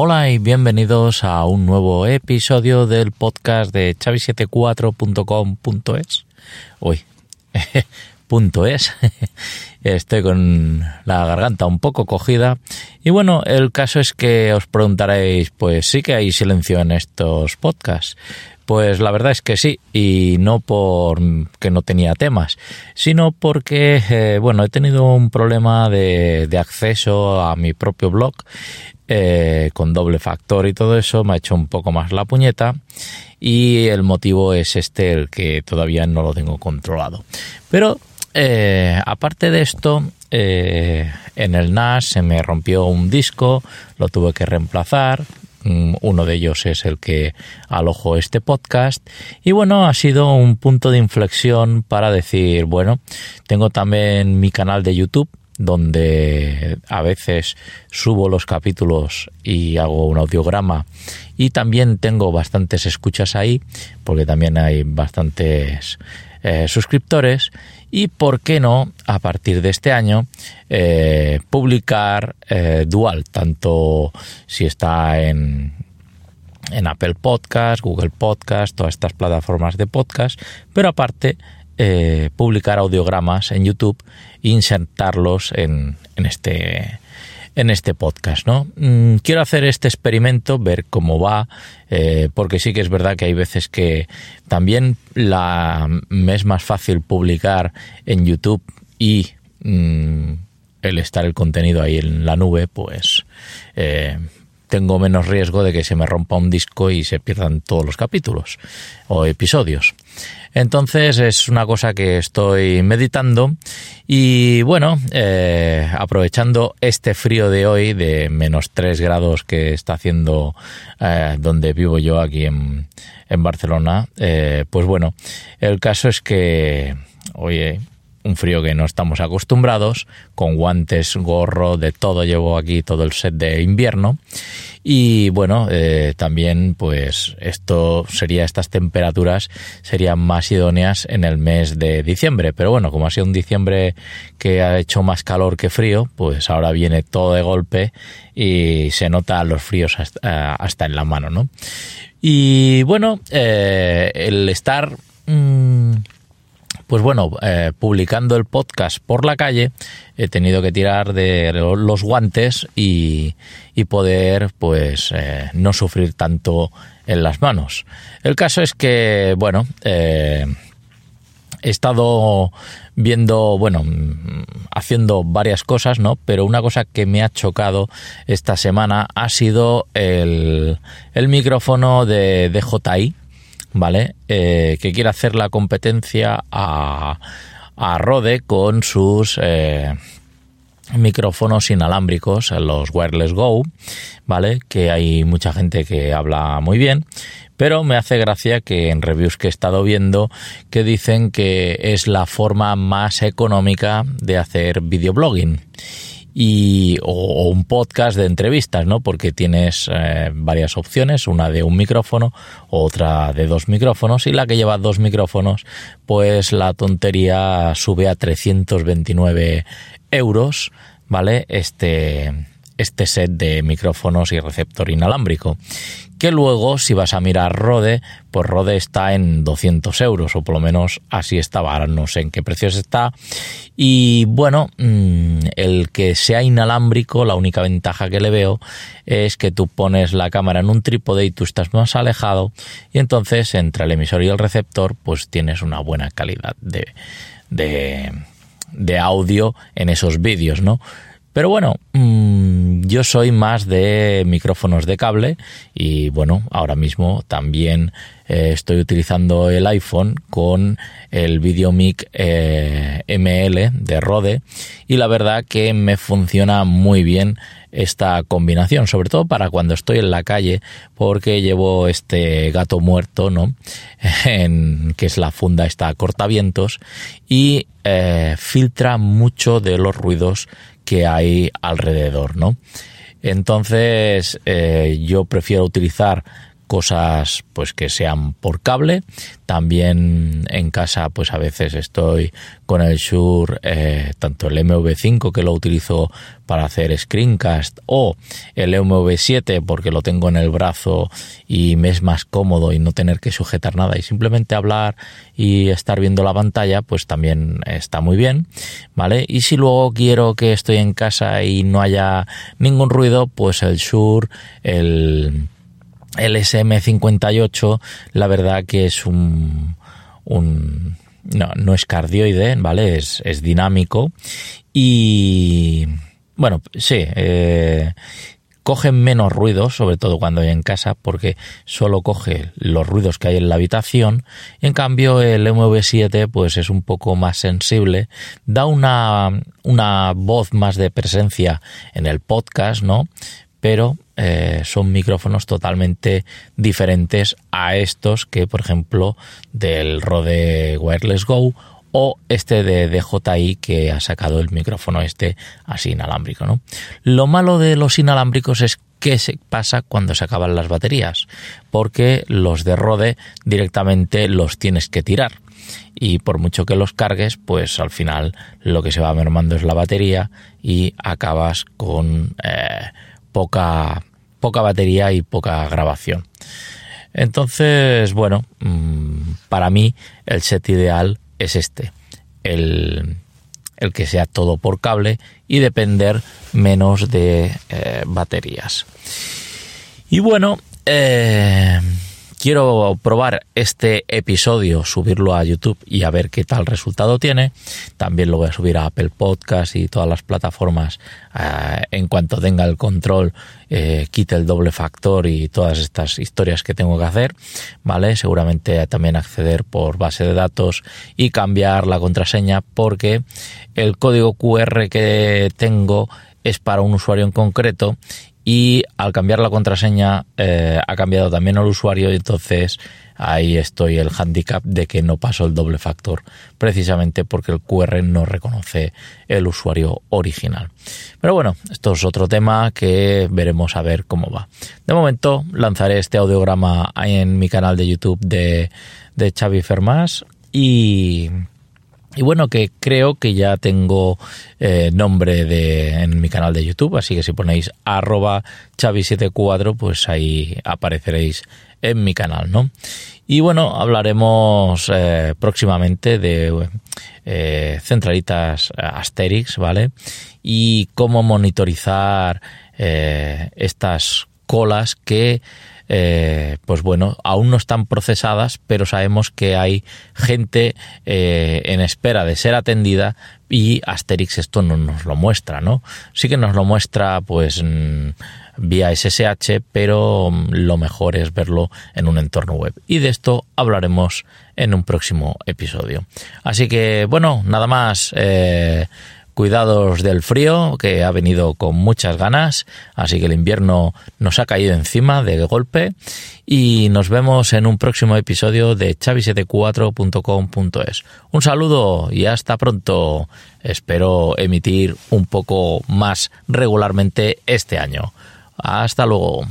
Hola y bienvenidos a un nuevo episodio del podcast de chavi74.com.es. Uy, es. Estoy con la garganta un poco cogida. Y bueno, el caso es que os preguntaréis, pues sí que hay silencio en estos podcasts. Pues la verdad es que sí, y no por que no tenía temas, sino porque, eh, bueno, he tenido un problema de, de acceso a mi propio blog eh, con doble factor y todo eso, me ha hecho un poco más la puñeta y el motivo es este, el que todavía no lo tengo controlado. Pero eh, aparte de esto, eh, en el NAS se me rompió un disco, lo tuve que reemplazar. Mm, uno de ellos es el que alojo este podcast. Y bueno, ha sido un punto de inflexión para decir, bueno, tengo también mi canal de YouTube donde a veces subo los capítulos y hago un audiograma y también tengo bastantes escuchas ahí porque también hay bastantes eh, suscriptores y por qué no a partir de este año eh, publicar eh, dual tanto si está en en Apple Podcast, Google Podcast, todas estas plataformas de podcast, pero aparte publicar audiogramas en YouTube e insertarlos en, en, este en este podcast, ¿no? Mm, quiero hacer este experimento, ver cómo va, eh, porque sí que es verdad que hay veces que también la, me es más fácil publicar en YouTube y mm, el estar el contenido ahí en la nube, pues eh, tengo menos riesgo de que se me rompa un disco y se pierdan todos los capítulos o episodios. Entonces es una cosa que estoy meditando y bueno, eh, aprovechando este frío de hoy de menos 3 grados que está haciendo eh, donde vivo yo aquí en, en Barcelona, eh, pues bueno, el caso es que, oye, un frío que no estamos acostumbrados, con guantes, gorro, de todo llevo aquí todo el set de invierno y bueno, eh, también pues esto sería, estas temperaturas serían más idóneas en el mes de diciembre. Pero bueno, como ha sido un diciembre que ha hecho más calor que frío, pues ahora viene todo de golpe y se nota los fríos hasta, hasta en la mano, ¿no? Y bueno, eh, el estar... Mmm, pues bueno, eh, publicando el podcast por la calle, he tenido que tirar de los guantes y, y poder, pues, eh, no sufrir tanto en las manos. El caso es que, bueno, eh, he estado viendo, bueno, haciendo varias cosas, ¿no? Pero una cosa que me ha chocado esta semana ha sido el, el micrófono de DJI ¿vale? Eh, que quiere hacer la competencia a, a Rode con sus eh, micrófonos inalámbricos, los Wireless Go, ¿vale? Que hay mucha gente que habla muy bien, pero me hace gracia que en reviews que he estado viendo que dicen que es la forma más económica de hacer videoblogging y, o, un podcast de entrevistas, ¿no? Porque tienes eh, varias opciones, una de un micrófono, otra de dos micrófonos y la que lleva dos micrófonos, pues la tontería sube a 329 euros, ¿vale? Este, este set de micrófonos y receptor inalámbrico. Que luego, si vas a mirar Rode, pues Rode está en 200 euros, o por lo menos así estaba, ahora no sé en qué precios está. Y bueno, mm, el que sea inalámbrico, la única ventaja que le veo es que tú pones la cámara en un trípode y tú estás más alejado, y entonces entre el emisor y el receptor, pues tienes una buena calidad de, de, de audio en esos vídeos, ¿no? Pero bueno, mmm, yo soy más de micrófonos de cable y bueno, ahora mismo también eh, estoy utilizando el iPhone con el VideoMic eh, ML de Rode y la verdad que me funciona muy bien esta combinación, sobre todo para cuando estoy en la calle, porque llevo este gato muerto, ¿no? En, que es la funda esta cortavientos y eh, filtra mucho de los ruidos que hay alrededor, ¿no? Entonces, eh, yo prefiero utilizar cosas pues que sean por cable. También en casa pues a veces estoy con el Shure, eh, tanto el MV5 que lo utilizo para hacer screencast o el MV7 porque lo tengo en el brazo y me es más cómodo y no tener que sujetar nada y simplemente hablar y estar viendo la pantalla pues también está muy bien, ¿vale? Y si luego quiero que estoy en casa y no haya ningún ruido pues el Shure, el el SM58, la verdad que es un, un no, no es cardioide, ¿vale? Es, es dinámico y bueno, sí, eh, coge menos ruidos, sobre todo cuando hay en casa, porque solo coge los ruidos que hay en la habitación. En cambio, el MV7 pues es un poco más sensible, da una, una voz más de presencia en el podcast, ¿no? Pero eh, son micrófonos totalmente diferentes a estos que, por ejemplo, del Rode Wireless Go o este de DJI que ha sacado el micrófono este así inalámbrico. ¿no? Lo malo de los inalámbricos es qué se pasa cuando se acaban las baterías, porque los de Rode directamente los tienes que tirar y por mucho que los cargues, pues al final lo que se va mermando es la batería y acabas con eh, poca, poca batería y poca grabación. Entonces, bueno, mm, para mí el set ideal es este, el, el que sea todo por cable y depender menos de eh, baterías. Y bueno, eh, quiero probar este episodio, subirlo a YouTube y a ver qué tal resultado tiene. También lo voy a subir a Apple Podcast y todas las plataformas eh, en cuanto tenga el control, eh, quite el doble factor y todas estas historias que tengo que hacer. Vale, seguramente también acceder por base de datos y cambiar la contraseña porque el código QR que tengo es para un usuario en concreto y al cambiar la contraseña eh, ha cambiado también el usuario y entonces ahí estoy el handicap de que no paso el doble factor precisamente porque el QR no reconoce el usuario original. Pero bueno, esto es otro tema que veremos a ver cómo va. De momento lanzaré este audiograma en mi canal de YouTube de, de Xavi Fermás y y bueno, que creo que ya tengo eh, nombre de, en mi canal de YouTube, así que si ponéis arroba chavi74, pues ahí apareceréis en mi canal, ¿no? Y bueno, hablaremos eh, próximamente de eh, centralitas Asterix, ¿vale? Y cómo monitorizar estas colas que eh, pues bueno, aún no están procesadas, pero sabemos que hay gente eh, en espera de ser atendida y Asterix esto no nos lo muestra, ¿no? Sí que nos lo muestra pues mm, vía SSH, pero mm, lo mejor es verlo en un entorno web. Y de esto hablaremos en un próximo episodio. Así que bueno, nada más. Eh, Cuidados del frío, que ha venido con muchas ganas, así que el invierno nos ha caído encima de golpe. Y nos vemos en un próximo episodio de chavi74.com.es. Un saludo y hasta pronto. Espero emitir un poco más regularmente este año. Hasta luego.